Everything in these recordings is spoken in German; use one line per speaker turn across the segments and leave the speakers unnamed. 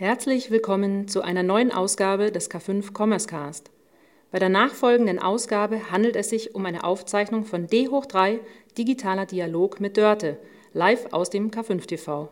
Herzlich willkommen zu einer neuen Ausgabe des K5 Commerce Cast. Bei der nachfolgenden Ausgabe handelt es sich um eine Aufzeichnung von D hoch 3 Digitaler Dialog mit Dörte, live aus dem K5 TV.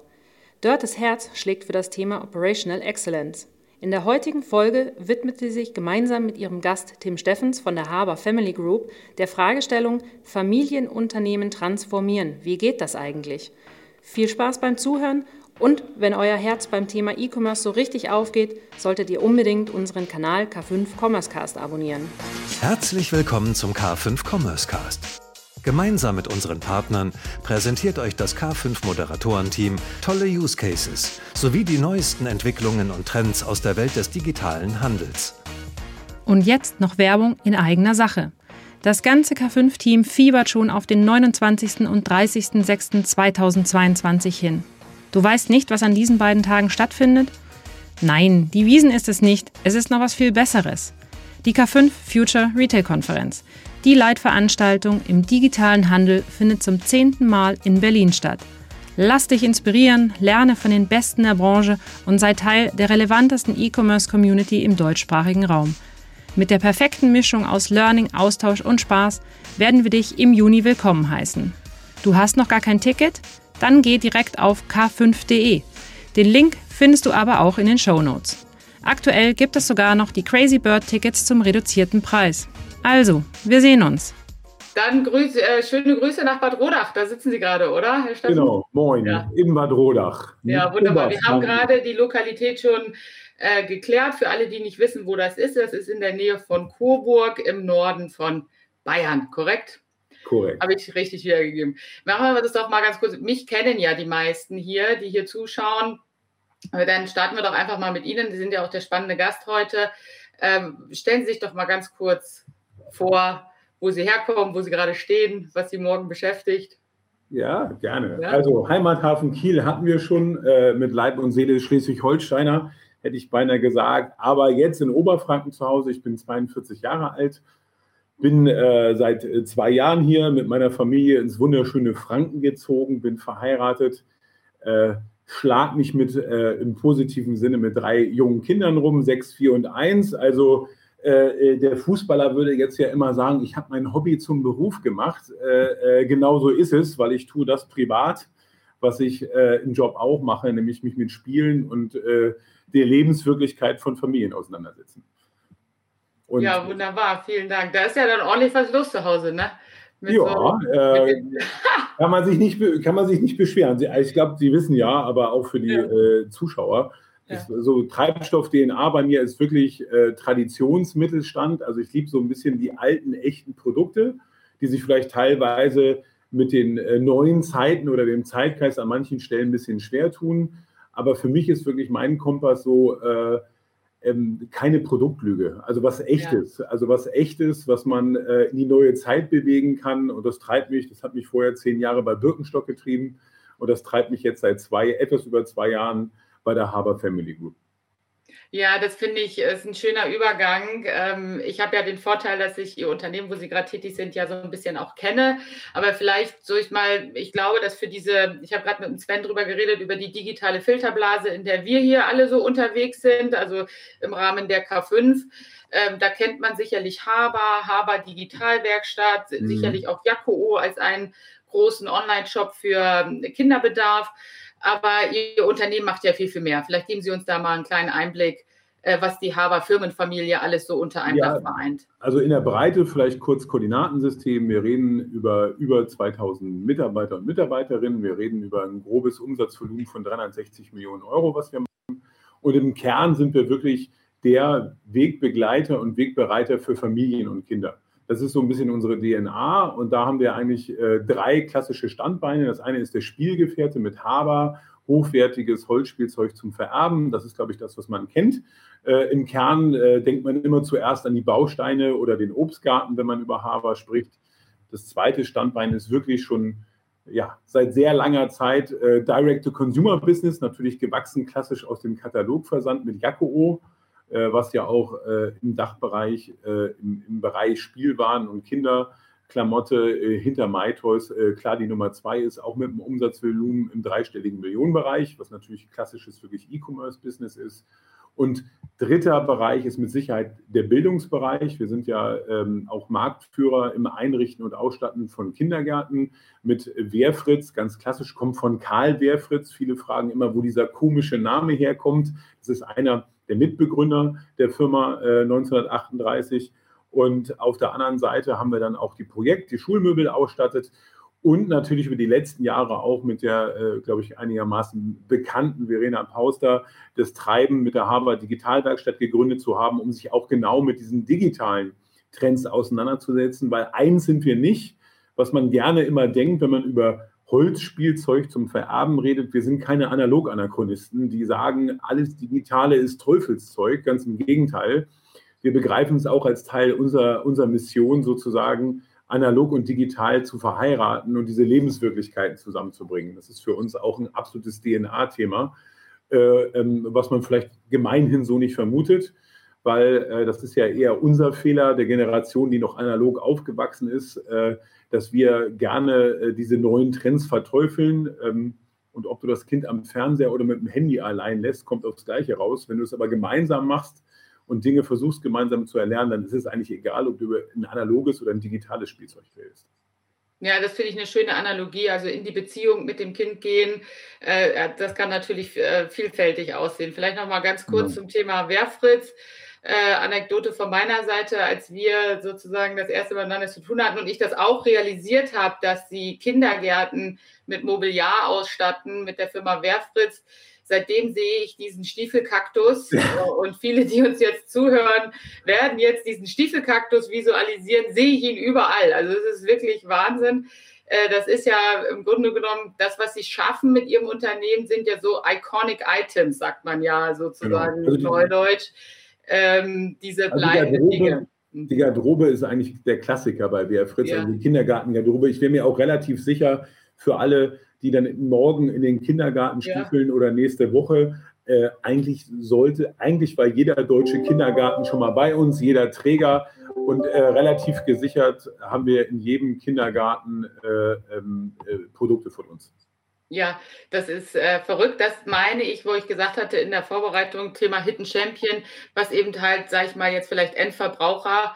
Dörtes Herz schlägt für das Thema Operational Excellence. In der heutigen Folge widmet sie sich gemeinsam mit ihrem Gast Tim Steffens von der Haber Family Group der Fragestellung Familienunternehmen transformieren. Wie geht das eigentlich? Viel Spaß beim Zuhören und wenn euer Herz beim Thema E-Commerce so richtig aufgeht, solltet ihr unbedingt unseren Kanal K5 Commerce Cast abonnieren.
Herzlich willkommen zum K5 Commerce Cast. Gemeinsam mit unseren Partnern präsentiert euch das K5 Moderatorenteam tolle Use Cases sowie die neuesten Entwicklungen und Trends aus der Welt des digitalen Handels.
Und jetzt noch Werbung in eigener Sache. Das ganze K5-Team fiebert schon auf den 29. und 30.06.2022 hin. Du weißt nicht, was an diesen beiden Tagen stattfindet? Nein, die Wiesen ist es nicht. Es ist noch was viel Besseres. Die K5 Future Retail Konferenz. Die Leitveranstaltung im digitalen Handel findet zum zehnten Mal in Berlin statt. Lass dich inspirieren, lerne von den Besten der Branche und sei Teil der relevantesten E-Commerce-Community im deutschsprachigen Raum. Mit der perfekten Mischung aus Learning, Austausch und Spaß werden wir dich im Juni willkommen heißen. Du hast noch gar kein Ticket? Dann geh direkt auf k5.de. Den Link findest du aber auch in den Show Notes. Aktuell gibt es sogar noch die Crazy Bird Tickets zum reduzierten Preis. Also, wir sehen uns.
Dann Grüße, äh, schöne Grüße nach Bad Rodach. Da sitzen Sie gerade, oder,
Herr Steffen? Genau, moin, ja. in Bad Rodach.
Ja, wunderbar. Wir haben gerade die Lokalität schon äh, geklärt. Für alle, die nicht wissen, wo das ist, das ist in der Nähe von Coburg im Norden von Bayern, korrekt?
Korrekt.
Habe ich richtig wiedergegeben. Machen wir das doch mal ganz kurz. Mich kennen ja die meisten hier, die hier zuschauen. Dann starten wir doch einfach mal mit Ihnen. Sie sind ja auch der spannende Gast heute. Ähm, stellen Sie sich doch mal ganz kurz vor, wo Sie herkommen, wo Sie gerade stehen, was Sie morgen beschäftigt.
Ja, gerne. Ja. Also Heimathafen Kiel hatten wir schon äh, mit Leib und Seele Schleswig-Holsteiner, hätte ich beinahe gesagt. Aber jetzt in Oberfranken zu Hause. Ich bin 42 Jahre alt, bin äh, seit äh, zwei Jahren hier mit meiner Familie ins wunderschöne Franken gezogen, bin verheiratet, äh, schlag mich mit äh, im positiven Sinne mit drei jungen Kindern rum, sechs, vier und eins. Also äh, äh, der Fußballer würde jetzt ja immer sagen, ich habe mein Hobby zum Beruf gemacht. Äh, genau so ist es, weil ich tue das privat, was ich im Job auch mache, nämlich mich mit Spielen und der Lebenswirklichkeit von Familien auseinandersetzen.
Und ja, wunderbar, vielen Dank. Da ist ja dann ordentlich was los zu Hause, ne?
Mit ja, so, äh, kann, man sich nicht, kann man sich nicht beschweren. Ich glaube, Sie wissen ja, aber auch für die ja. äh, Zuschauer, ja. so Treibstoff-DNA bei mir ist wirklich äh, Traditionsmittelstand. Also ich liebe so ein bisschen die alten, echten Produkte, die sich vielleicht teilweise mit den äh, neuen Zeiten oder dem Zeitgeist an manchen Stellen ein bisschen schwer tun. Aber für mich ist wirklich mein Kompass so äh, ähm, keine Produktlüge. Also was echtes. Ja. Also was echtes, was man äh, in die neue Zeit bewegen kann. Und das treibt mich, das hat mich vorher zehn Jahre bei Birkenstock getrieben. Und das treibt mich jetzt seit zwei, etwas über zwei Jahren bei der Haber Family Group.
Ja, das finde ich ist ein schöner Übergang. Ähm, ich habe ja den Vorteil, dass ich Ihr Unternehmen, wo Sie gerade tätig sind, ja so ein bisschen auch kenne. Aber vielleicht so ich mal, ich glaube, dass für diese, ich habe gerade mit dem Sven drüber geredet, über die digitale Filterblase, in der wir hier alle so unterwegs sind, also im Rahmen der K5. Ähm, da kennt man sicherlich Haber, Haber Digitalwerkstatt, mhm. sicherlich auch Jaco als einen großen Online-Shop für Kinderbedarf. Aber Ihr Unternehmen macht ja viel, viel mehr. Vielleicht geben Sie uns da mal einen kleinen Einblick, äh, was die Haber Firmenfamilie alles so unter einem ja, Dach vereint.
Also in der Breite vielleicht kurz Koordinatensystem. Wir reden über über 2000 Mitarbeiter und Mitarbeiterinnen. Wir reden über ein grobes Umsatzvolumen von 360 Millionen Euro, was wir machen. Und im Kern sind wir wirklich der Wegbegleiter und Wegbereiter für Familien und Kinder. Das ist so ein bisschen unsere DNA und da haben wir eigentlich äh, drei klassische Standbeine. Das eine ist der Spielgefährte mit Haber, hochwertiges Holzspielzeug zum Vererben. Das ist, glaube ich, das, was man kennt. Äh, Im Kern äh, denkt man immer zuerst an die Bausteine oder den Obstgarten, wenn man über Haber spricht. Das zweite Standbein ist wirklich schon ja, seit sehr langer Zeit äh, Direct-to-Consumer-Business, natürlich gewachsen klassisch aus dem Katalogversand mit äh, was ja auch äh, im Dachbereich, äh, im, im, Bereich Spielwaren und Kinder Klamotte äh, hinter MyToys äh, klar die Nummer zwei ist, auch mit einem Umsatzvolumen im dreistelligen Millionenbereich, was natürlich klassisches wirklich E-Commerce-Business ist. Und dritter Bereich ist mit Sicherheit der Bildungsbereich. Wir sind ja ähm, auch Marktführer im Einrichten und Ausstatten von Kindergärten mit Wehrfritz. Ganz klassisch kommt von Karl Wehrfritz. Viele fragen immer, wo dieser komische Name herkommt. Das ist einer der Mitbegründer der Firma äh, 1938. Und auf der anderen Seite haben wir dann auch die Projekt, die Schulmöbel ausstattet und natürlich über die letzten Jahre auch mit der, äh, glaube ich, einigermaßen bekannten Verena Pauster das Treiben mit der Harvard Digitalwerkstatt gegründet zu haben, um sich auch genau mit diesen digitalen Trends auseinanderzusetzen, weil eins sind wir nicht, was man gerne immer denkt, wenn man über Holzspielzeug zum Vererben redet. Wir sind keine Analog-Anachronisten, die sagen, alles Digitale ist Teufelszeug. Ganz im Gegenteil. Wir begreifen es auch als Teil unserer, unserer Mission sozusagen, analog und digital zu verheiraten und diese Lebenswirklichkeiten zusammenzubringen. Das ist für uns auch ein absolutes DNA-Thema, äh, ähm, was man vielleicht gemeinhin so nicht vermutet, weil äh, das ist ja eher unser Fehler der Generation, die noch analog aufgewachsen ist, äh, dass wir gerne äh, diese neuen Trends verteufeln. Ähm, und ob du das Kind am Fernseher oder mit dem Handy allein lässt, kommt aufs Gleiche raus. Wenn du es aber gemeinsam machst, und Dinge versuchst gemeinsam zu erlernen, dann ist es eigentlich egal, ob du ein analoges oder ein digitales Spielzeug wählst.
Ja, das finde ich eine schöne Analogie. Also in die Beziehung mit dem Kind gehen, äh, das kann natürlich äh, vielfältig aussehen. Vielleicht noch mal ganz kurz ja. zum Thema Werfritz. Äh, Anekdote von meiner Seite, als wir sozusagen das erste Mal miteinander zu tun hatten und ich das auch realisiert habe, dass sie Kindergärten mit Mobiliar ausstatten, mit der Firma Werfritz seitdem sehe ich diesen Stiefelkaktus und viele, die uns jetzt zuhören, werden jetzt diesen Stiefelkaktus visualisieren, sehe ich ihn überall. Also es ist wirklich Wahnsinn. Äh, das ist ja im Grunde genommen das, was sie schaffen mit ihrem Unternehmen, sind ja so iconic Items, sagt man ja sozusagen genau. Neudeutsch. Ähm, diese
also bleibenden Dinge. Die Garderobe ist eigentlich der Klassiker bei BR Fritz, ja. also die Kindergartengarderobe. Ich wäre mir auch relativ sicher, für alle, die dann morgen in den Kindergarten stiefeln ja. oder nächste Woche. Äh, eigentlich sollte, eigentlich war jeder deutsche Kindergarten schon mal bei uns, jeder Träger und äh, relativ gesichert haben wir in jedem Kindergarten äh, ähm, äh Produkte von uns.
Ja, das ist äh, verrückt. Das meine ich, wo ich gesagt hatte in der Vorbereitung, Thema Hidden Champion, was eben halt, sage ich mal, jetzt vielleicht Endverbraucher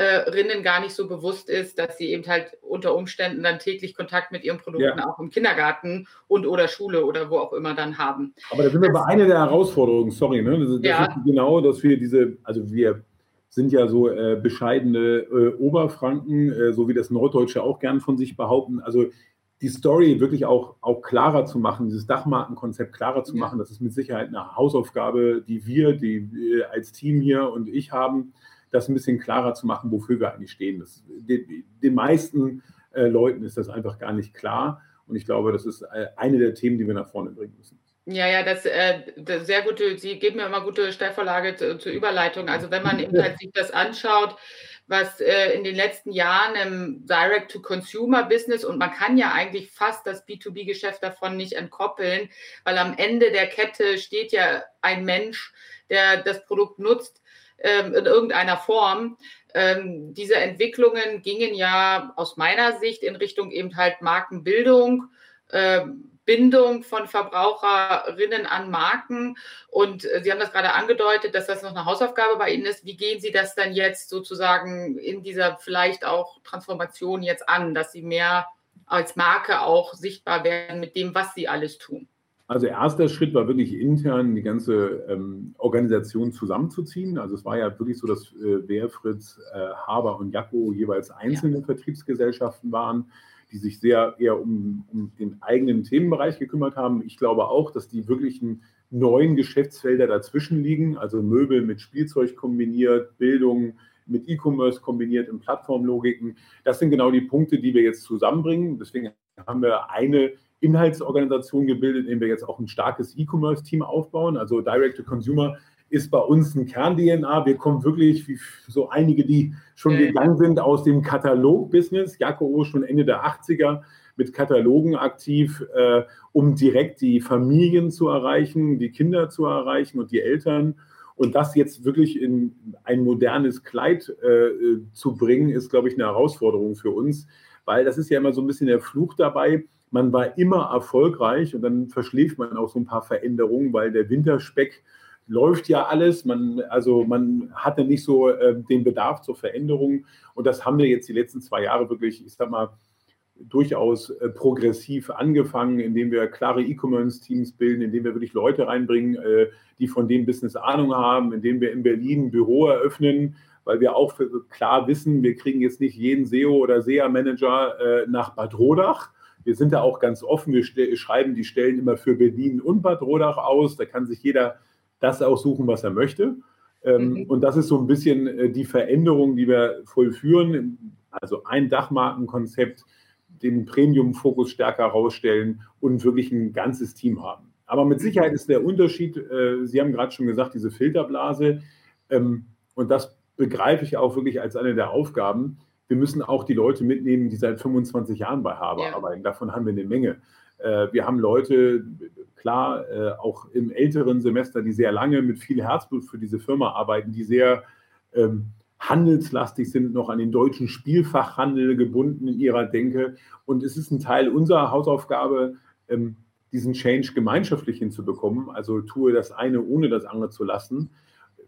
Rinnen gar nicht so bewusst ist, dass sie eben halt unter Umständen dann täglich Kontakt mit ihren Produkten ja. auch im Kindergarten und oder Schule oder wo auch immer dann haben.
Aber da sind wir bei einer der Herausforderungen, sorry, ne? Das, das ja. ist genau, dass wir diese, also wir sind ja so äh, bescheidene äh, Oberfranken, äh, so wie das Norddeutsche auch gern von sich behaupten. Also die Story wirklich auch, auch klarer zu machen, dieses Dachmarkenkonzept klarer zu machen, das ist mit Sicherheit eine Hausaufgabe, die wir, die wir als Team hier und ich haben das ein bisschen klarer zu machen, wofür wir eigentlich stehen. Das, den, den meisten äh, Leuten ist das einfach gar nicht klar. Und ich glaube, das ist äh, eine der Themen, die wir nach vorne bringen müssen.
Ja, ja, das, äh, das sehr gute, Sie geben mir immer gute Stellvorlage zu, zur Überleitung. Also wenn man sich das anschaut, was äh, in den letzten Jahren im Direct-to-Consumer-Business und man kann ja eigentlich fast das B2B-Geschäft davon nicht entkoppeln, weil am Ende der Kette steht ja ein Mensch, der das Produkt nutzt ähm, in irgendeiner Form. Ähm, diese Entwicklungen gingen ja aus meiner Sicht in Richtung eben halt Markenbildung, äh, Bindung von Verbraucherinnen an Marken. Und äh, Sie haben das gerade angedeutet, dass das noch eine Hausaufgabe bei Ihnen ist. Wie gehen Sie das dann jetzt sozusagen in dieser vielleicht auch Transformation jetzt an, dass Sie mehr als Marke auch sichtbar werden mit dem, was Sie alles tun?
Also erster Schritt war wirklich intern die ganze ähm, Organisation zusammenzuziehen. Also es war ja wirklich so, dass äh, Wehrfritz, äh, Haber und Jacko jeweils einzelne ja. Vertriebsgesellschaften waren, die sich sehr eher um, um, den eigenen Themenbereich gekümmert haben. Ich glaube auch, dass die wirklichen neuen Geschäftsfelder dazwischen liegen, also Möbel mit Spielzeug kombiniert, Bildung mit E-Commerce kombiniert in Plattformlogiken. Das sind genau die Punkte, die wir jetzt zusammenbringen. Deswegen haben wir eine Inhaltsorganisation gebildet, in der wir jetzt auch ein starkes E-Commerce-Team aufbauen. Also Direct-to-Consumer ist bei uns ein Kern-DNA. Wir kommen wirklich, wie so einige, die schon okay. gegangen sind, aus dem Katalog-Business. Jakobo schon Ende der 80er mit Katalogen aktiv, äh, um direkt die Familien zu erreichen, die Kinder zu erreichen und die Eltern. Und das jetzt wirklich in ein modernes Kleid äh, zu bringen, ist, glaube ich, eine Herausforderung für uns, weil das ist ja immer so ein bisschen der Fluch dabei. Man war immer erfolgreich und dann verschläft man auch so ein paar Veränderungen, weil der Winterspeck läuft ja alles. Man, also man hatte nicht so äh, den Bedarf zur Veränderung. Und das haben wir jetzt die letzten zwei Jahre wirklich, ich sag mal, durchaus äh, progressiv angefangen, indem wir klare E-Commerce-Teams bilden, indem wir wirklich Leute reinbringen, äh, die von dem Business Ahnung haben, indem wir in Berlin ein Büro eröffnen, weil wir auch klar wissen, wir kriegen jetzt nicht jeden SEO oder SEA-Manager äh, nach Bad Rodach. Wir sind da auch ganz offen. Wir schreiben die Stellen immer für Berlin und Bad Rodach aus. Da kann sich jeder das aussuchen, was er möchte. Ähm, mhm. Und das ist so ein bisschen äh, die Veränderung, die wir vollführen. Also ein Dachmarkenkonzept, den Premium-Fokus stärker herausstellen und wirklich ein ganzes Team haben. Aber mit Sicherheit ist der Unterschied, äh, Sie haben gerade schon gesagt, diese Filterblase. Ähm, und das begreife ich auch wirklich als eine der Aufgaben. Wir müssen auch die Leute mitnehmen, die seit 25 Jahren bei Haber ja. arbeiten. Davon haben wir eine Menge. Äh, wir haben Leute, klar, äh, auch im älteren Semester, die sehr lange mit viel Herzblut für diese Firma arbeiten, die sehr ähm, handelslastig sind, noch an den deutschen Spielfachhandel gebunden in ihrer Denke. Und es ist ein Teil unserer Hausaufgabe, ähm, diesen Change gemeinschaftlich hinzubekommen. Also tue das eine, ohne das andere zu lassen.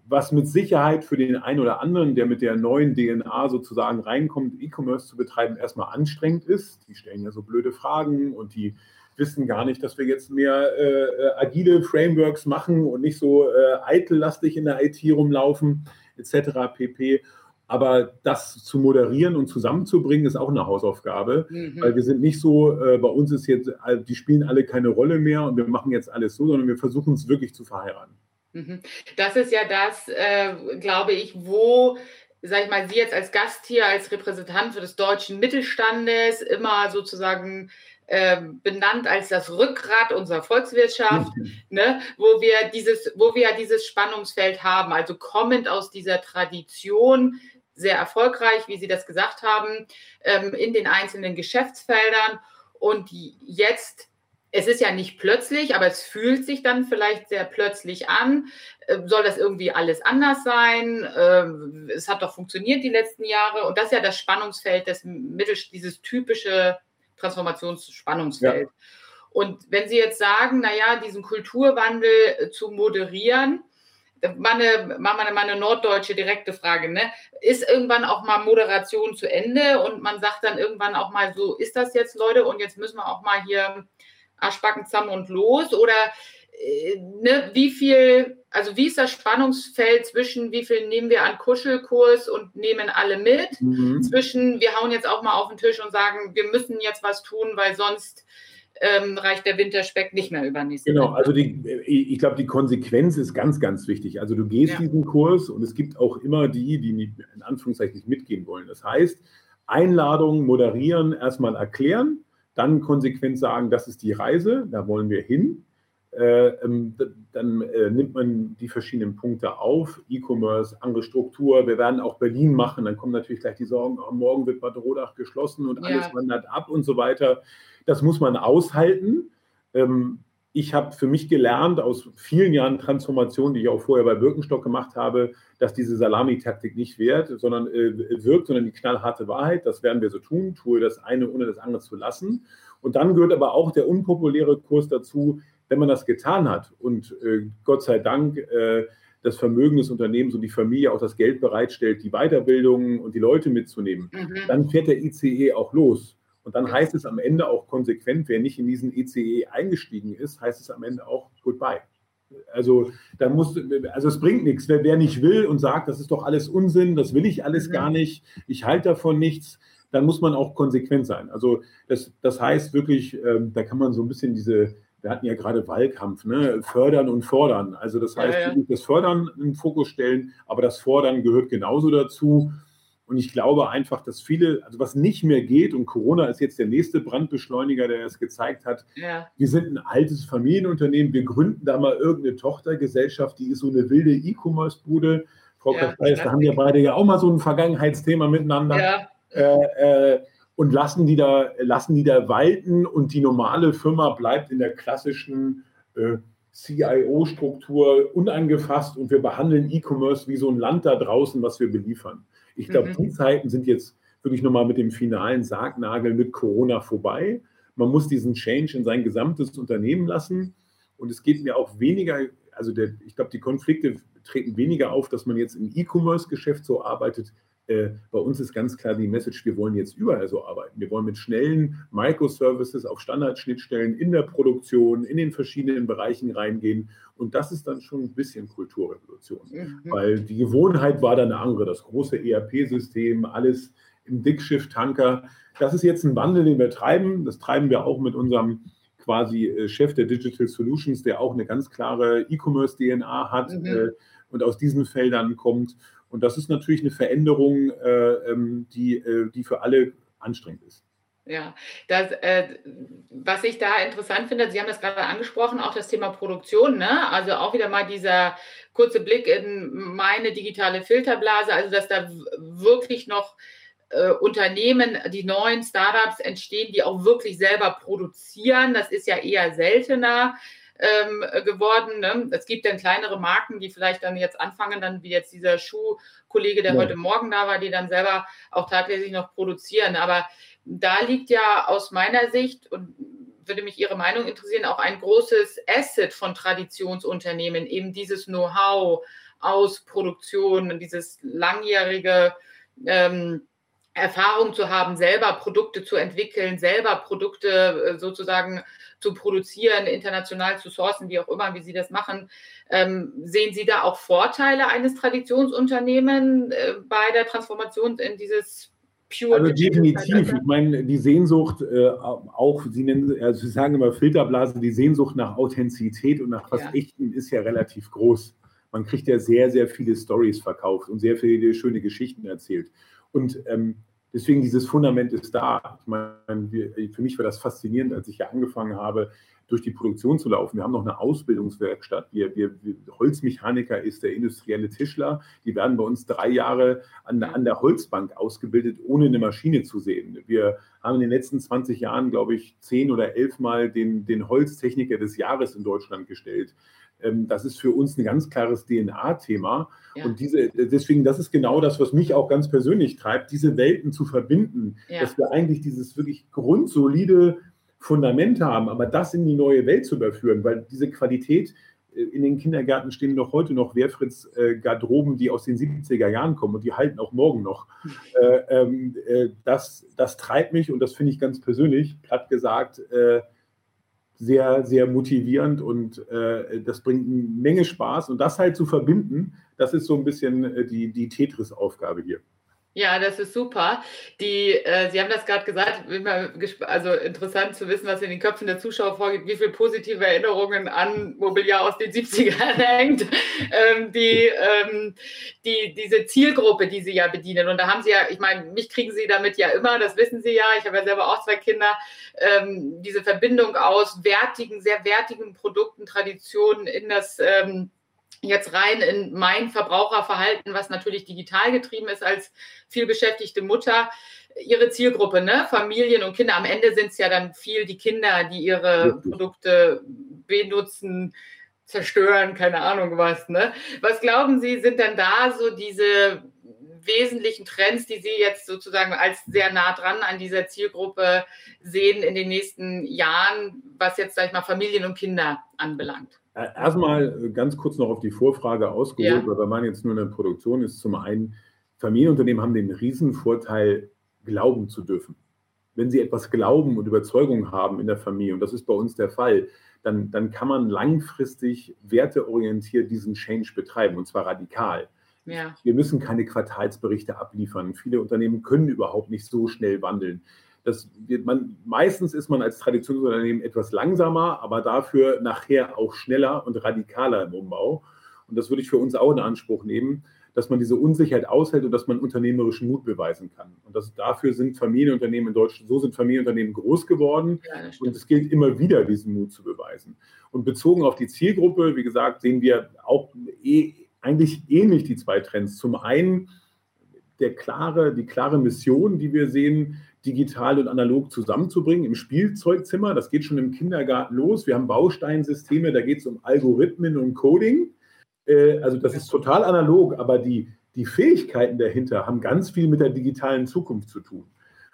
Was mit Sicherheit für den einen oder anderen, der mit der neuen DNA sozusagen reinkommt, E-Commerce zu betreiben, erstmal anstrengend ist. Die stellen ja so blöde Fragen und die wissen gar nicht, dass wir jetzt mehr äh, äh, agile Frameworks machen und nicht so äh, eitellastig in der IT rumlaufen, etc. pp. Aber das zu moderieren und zusammenzubringen, ist auch eine Hausaufgabe, mhm. weil wir sind nicht so, äh, bei uns ist jetzt, die spielen alle keine Rolle mehr und wir machen jetzt alles so, sondern wir versuchen es wirklich zu verheiraten.
Mhm. Das ist ja das, äh, glaube ich, wo sag ich mal, Sie jetzt als Gast hier, als Repräsentant für des deutschen Mittelstandes immer sozusagen benannt als das Rückgrat unserer Volkswirtschaft, ne, wo wir dieses, wo wir dieses Spannungsfeld haben, also kommend aus dieser Tradition, sehr erfolgreich, wie Sie das gesagt haben, ähm, in den einzelnen Geschäftsfeldern und jetzt es ist ja nicht plötzlich, aber es fühlt sich dann vielleicht sehr plötzlich an. Äh, soll das irgendwie alles anders sein? Ähm, es hat doch funktioniert die letzten Jahre. Und das ist ja das Spannungsfeld, des Mittel, dieses typische Transformationsspannungsfeld. Ja. Und wenn Sie jetzt sagen, naja, diesen Kulturwandel äh, zu moderieren, meine, meine, meine norddeutsche direkte Frage, ne? Ist irgendwann auch mal Moderation zu Ende und man sagt dann irgendwann auch mal so, ist das jetzt, Leute, und jetzt müssen wir auch mal hier Arschbacken zusammen und los? Oder äh, ne, wie viel, also wie ist das Spannungsfeld zwischen, wie viel nehmen wir an Kuschelkurs und nehmen alle mit, mhm. zwischen, wir hauen jetzt auch mal auf den Tisch und sagen, wir müssen jetzt was tun, weil sonst ähm, reicht der Winterspeck nicht mehr über nächste
Genau, Winter. also die, ich glaube, die Konsequenz ist ganz, ganz wichtig. Also du gehst ja. diesen Kurs und es gibt auch immer die, die nicht, in Anführungszeichen nicht mitgehen wollen. Das heißt, Einladungen moderieren, erstmal erklären, dann konsequent sagen, das ist die Reise, da wollen wir hin. Äh, ähm, dann äh, nimmt man die verschiedenen Punkte auf, E-Commerce, andere Struktur. Wir werden auch Berlin machen. Dann kommen natürlich gleich die Sorgen, oh, morgen wird Bad Rodach geschlossen und alles ja. wandert ab und so weiter. Das muss man aushalten. Ähm, ich habe für mich gelernt aus vielen Jahren Transformation, die ich auch vorher bei Birkenstock gemacht habe, dass diese Salamitaktik nicht wert, sondern äh, wirkt, sondern die knallharte Wahrheit. Das werden wir so tun, tue das eine ohne das andere zu lassen. Und dann gehört aber auch der unpopuläre Kurs dazu, wenn man das getan hat und äh, Gott sei Dank äh, das Vermögen des Unternehmens und die Familie auch das Geld bereitstellt, die Weiterbildung und die Leute mitzunehmen, mhm. dann fährt der ICE auch los. Und dann heißt es am Ende auch konsequent, wer nicht in diesen ICE eingestiegen ist, heißt es am Ende auch Goodbye. Also, da muss, also es bringt nichts. Wer, wer, nicht will und sagt, das ist doch alles Unsinn, das will ich alles mhm. gar nicht, ich halte davon nichts, dann muss man auch konsequent sein. Also das, das heißt wirklich, ähm, da kann man so ein bisschen diese, wir hatten ja gerade Wahlkampf, ne? fördern und fordern. Also das heißt, ja, ja. das Fördern in den Fokus stellen, aber das Fordern gehört genauso dazu. Und ich glaube einfach, dass viele, also was nicht mehr geht, und Corona ist jetzt der nächste Brandbeschleuniger, der es gezeigt hat, ja. wir sind ein altes Familienunternehmen, wir gründen da mal irgendeine Tochtergesellschaft, die ist so eine wilde E-Commerce-Bude. Frau ja, Kaspers, da haben wir beide ja auch mal so ein Vergangenheitsthema miteinander. Ja. Äh, äh, und lassen die, da, lassen die da walten und die normale Firma bleibt in der klassischen äh, CIO-Struktur unangefasst und wir behandeln E-Commerce wie so ein Land da draußen, was wir beliefern. Ich glaube, mhm. die Zeiten sind jetzt wirklich nochmal mit dem finalen Sargnagel mit Corona vorbei. Man muss diesen Change in sein gesamtes Unternehmen lassen. Und es geht mir auch weniger, also der, ich glaube, die Konflikte treten weniger auf, dass man jetzt im E-Commerce-Geschäft so arbeitet, bei uns ist ganz klar die Message, wir wollen jetzt überall so arbeiten. Wir wollen mit schnellen Microservices auf Standardschnittstellen in der Produktion, in den verschiedenen Bereichen reingehen. Und das ist dann schon ein bisschen Kulturrevolution. Mhm. Weil die Gewohnheit war dann eine andere. Das große ERP-System, alles im Dickschiff-Tanker. Das ist jetzt ein Wandel, den wir treiben. Das treiben wir auch mit unserem quasi äh, Chef der Digital Solutions, der auch eine ganz klare E-Commerce-DNA hat mhm. äh, und aus diesen Feldern kommt. Und das ist natürlich eine Veränderung, äh, ähm, die, äh, die für alle anstrengend ist.
Ja, das, äh, was ich da interessant finde, Sie haben das gerade angesprochen, auch das Thema Produktion, ne? Also auch wieder mal dieser kurze Blick in meine digitale Filterblase, also dass da wirklich noch äh, Unternehmen, die neuen Startups entstehen, die auch wirklich selber produzieren. Das ist ja eher seltener ähm, geworden. Ne? Es gibt dann kleinere Marken, die vielleicht dann jetzt anfangen, dann wie jetzt dieser Schuhkollege, der ja. heute Morgen da war, die dann selber auch tatsächlich noch produzieren. Aber da liegt ja aus meiner Sicht und würde mich Ihre Meinung interessieren, auch ein großes Asset von Traditionsunternehmen, eben dieses Know-how aus Produktion, dieses langjährige ähm, Erfahrung zu haben, selber Produkte zu entwickeln, selber Produkte äh, sozusagen zu produzieren, international zu sourcen, wie auch immer, wie Sie das machen. Ähm, sehen Sie da auch Vorteile eines Traditionsunternehmens äh, bei der Transformation in dieses
Pure also definitiv. Ich meine, die Sehnsucht, äh, auch Sie nennen, also Sie sagen immer Filterblase, die Sehnsucht nach Authentizität und nach was ja. Echtem ist ja relativ groß. Man kriegt ja sehr, sehr viele Stories verkauft und sehr viele schöne Geschichten erzählt. Und ähm, deswegen dieses Fundament ist da. Ich meine, wir, für mich war das faszinierend, als ich hier angefangen habe, durch die Produktion zu laufen. Wir haben noch eine Ausbildungswerkstatt. Wir, wir, wir, Holzmechaniker ist der industrielle Tischler. Die werden bei uns drei Jahre an, an der Holzbank ausgebildet, ohne eine Maschine zu sehen. Wir haben in den letzten 20 Jahren, glaube ich, zehn oder elf Mal den, den Holztechniker des Jahres in Deutschland gestellt. Ähm, das ist für uns ein ganz klares DNA-Thema. Ja. Und diese, deswegen, das ist genau das, was mich auch ganz persönlich treibt, diese Welten zu verbinden, ja. dass wir eigentlich dieses wirklich grundsolide Fundament haben, aber das in die neue Welt zu überführen, weil diese Qualität, äh, in den Kindergärten stehen noch heute noch Wehrfritz-Garderoben, die aus den 70er Jahren kommen und die halten auch morgen noch. Äh, ähm, äh, das, das treibt mich und das finde ich ganz persönlich, platt gesagt, äh, sehr, sehr motivierend und äh, das bringt eine Menge Spaß. Und das halt zu verbinden, das ist so ein bisschen äh, die, die Tetris-Aufgabe hier.
Ja, das ist super. Die, äh, Sie haben das gerade gesagt, also interessant zu wissen, was in den Köpfen der Zuschauer vorgeht, wie viele positive Erinnerungen an Mobiliar aus den 70ern hängt, ähm, die, ähm, die, diese Zielgruppe, die Sie ja bedienen. Und da haben Sie ja, ich meine, mich kriegen Sie damit ja immer, das wissen Sie ja, ich habe ja selber auch zwei Kinder, ähm, diese Verbindung aus wertigen, sehr wertigen Produkten, Traditionen in das ähm, jetzt rein in mein Verbraucherverhalten, was natürlich digital getrieben ist als vielbeschäftigte Mutter, ihre Zielgruppe, ne? Familien und Kinder. Am Ende sind es ja dann viel die Kinder, die ihre Produkte benutzen, zerstören, keine Ahnung was. Ne? Was glauben Sie, sind denn da so diese wesentlichen Trends, die Sie jetzt sozusagen als sehr nah dran an dieser Zielgruppe sehen in den nächsten Jahren, was jetzt, sag ich mal, Familien und Kinder anbelangt?
Erstmal ganz kurz noch auf die Vorfrage ausgeholt, ja. weil wir meinen jetzt nur in der Produktion, ist zum einen, Familienunternehmen haben den Riesenvorteil, glauben zu dürfen. Wenn sie etwas glauben und Überzeugung haben in der Familie, und das ist bei uns der Fall, dann, dann kann man langfristig werteorientiert diesen Change betreiben, und zwar radikal. Ja. Wir müssen keine Quartalsberichte abliefern. Viele Unternehmen können überhaupt nicht so schnell wandeln. Das man, meistens ist man als Traditionsunternehmen etwas langsamer, aber dafür nachher auch schneller und radikaler im Umbau. Und das würde ich für uns auch in Anspruch nehmen, dass man diese Unsicherheit aushält und dass man unternehmerischen Mut beweisen kann. Und das, dafür sind Familienunternehmen in Deutschland, so sind Familienunternehmen groß geworden. Ja, und es gilt immer wieder, diesen Mut zu beweisen. Und bezogen auf die Zielgruppe, wie gesagt, sehen wir auch eh, eigentlich ähnlich die zwei Trends. Zum einen der klare, die klare Mission, die wir sehen, digital und analog zusammenzubringen im Spielzeugzimmer. Das geht schon im Kindergarten los. Wir haben Bausteinsysteme, da geht es um Algorithmen und Coding. Äh, also das ist total analog, aber die, die Fähigkeiten dahinter haben ganz viel mit der digitalen Zukunft zu tun.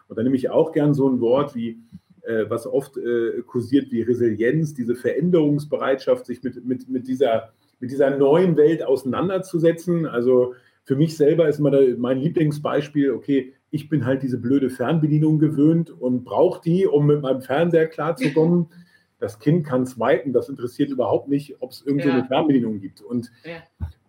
Und da nehme ich auch gern so ein Wort wie, äh, was oft äh, kursiert wie Resilienz, diese Veränderungsbereitschaft, sich mit, mit, mit, dieser, mit dieser neuen Welt auseinanderzusetzen. Also für mich selber ist immer mein Lieblingsbeispiel, okay, ich bin halt diese blöde Fernbedienung gewöhnt und brauche die, um mit meinem Fernseher klarzukommen. Das Kind kann swipen, das interessiert überhaupt nicht, ob es irgendwo ja. eine Fernbedienung gibt. Und ja.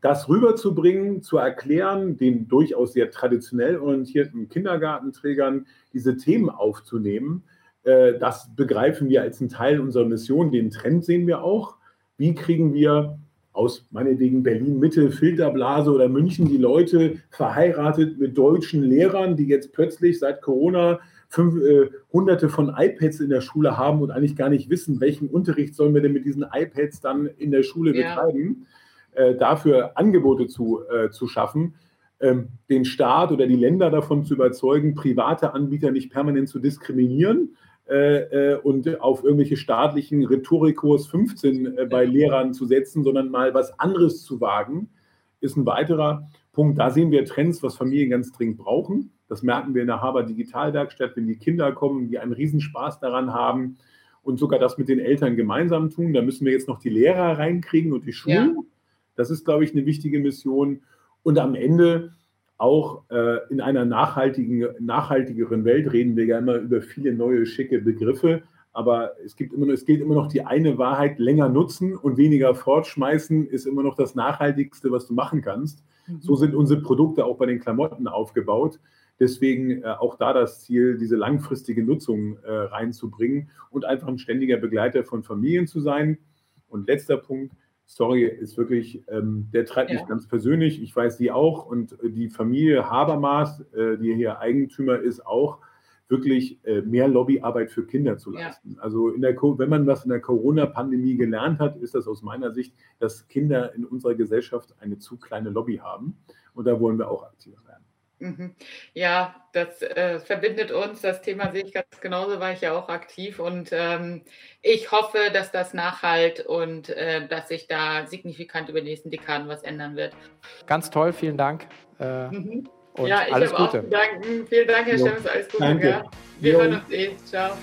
das rüberzubringen, zu erklären, den durchaus sehr traditionell orientierten Kindergartenträgern diese Themen aufzunehmen, äh, das begreifen wir als einen Teil unserer Mission. Den Trend sehen wir auch. Wie kriegen wir aus meinetwegen Berlin-Mitte, Filterblase oder München die Leute verheiratet mit deutschen Lehrern, die jetzt plötzlich seit Corona fünf, äh, hunderte von iPads in der Schule haben und eigentlich gar nicht wissen, welchen Unterricht sollen wir denn mit diesen iPads dann in der Schule ja. betreiben, äh, dafür Angebote zu, äh, zu schaffen, ähm, den Staat oder die Länder davon zu überzeugen, private Anbieter nicht permanent zu diskriminieren, äh, äh, und auf irgendwelche staatlichen Rhetorikkurs 15 äh, bei Lehrern zu setzen, sondern mal was anderes zu wagen, ist ein weiterer Punkt. Da sehen wir Trends, was Familien ganz dringend brauchen. Das merken wir in der Haber Digitalwerkstatt, wenn die Kinder kommen, die einen Riesenspaß daran haben und sogar das mit den Eltern gemeinsam tun. Da müssen wir jetzt noch die Lehrer reinkriegen und die Schulen. Ja. Das ist, glaube ich, eine wichtige Mission. Und am Ende auch äh, in einer nachhaltigen, nachhaltigeren Welt reden wir ja immer über viele neue, schicke Begriffe. Aber es, gibt immer, es gilt immer noch die eine Wahrheit, länger nutzen und weniger fortschmeißen ist immer noch das Nachhaltigste, was du machen kannst. Mhm. So sind unsere Produkte auch bei den Klamotten aufgebaut. Deswegen äh, auch da das Ziel, diese langfristige Nutzung äh, reinzubringen und einfach ein ständiger Begleiter von Familien zu sein. Und letzter Punkt, Story ist wirklich, ähm, der treibt ja. mich ganz persönlich. Ich weiß sie auch und äh, die Familie Habermas, äh, die hier Eigentümer ist, auch wirklich äh, mehr Lobbyarbeit für Kinder zu leisten. Ja. Also in der, wenn man was in der Corona-Pandemie gelernt hat, ist das aus meiner Sicht, dass Kinder in unserer Gesellschaft eine zu kleine Lobby haben. Und da wollen wir auch aktiver werden.
Mhm. Ja, das äh, verbindet uns. Das Thema sehe ich ganz genauso, war ich ja auch aktiv. Und ähm, ich hoffe, dass das nachhalt und äh, dass sich da signifikant über die nächsten Dekaden was ändern wird.
Ganz toll, vielen Dank. Äh,
mhm. ja, ich alles Gute. Auch Vielen Dank, Herr Steffens, alles Gute. Danke. Wir jo. hören uns eh. Ciao.